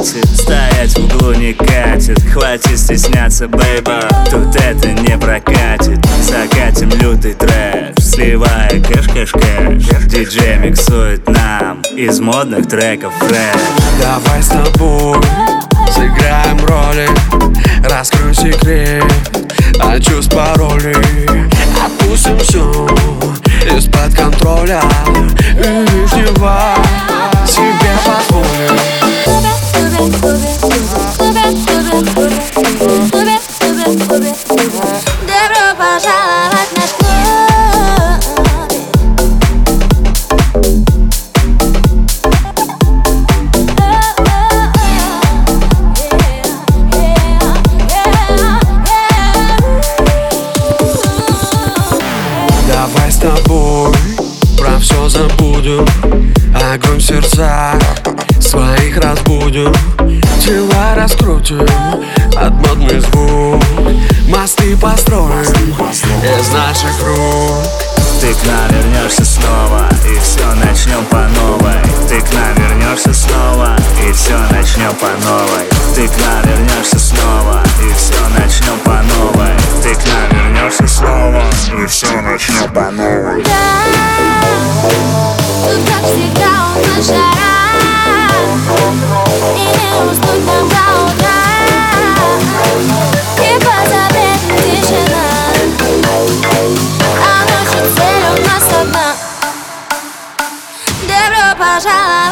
хватит Стоять в углу не катит. Хватит стесняться, бейба Тут это не прокатит. Закатим лютый трэш Сливая кэш-кэш-кэш Диджей миксует нам Из модных треков фреш. Давай с тобой Сыграем роли Раскрой секрет А чувств паролей. Отпустим все из-под контроля. Забудем Огонь в сердцах. Своих разбудим Тела раскрутим. От модный звук Мосты построим. Из наших рук Ты к нам вернешься снова И все начнем по 下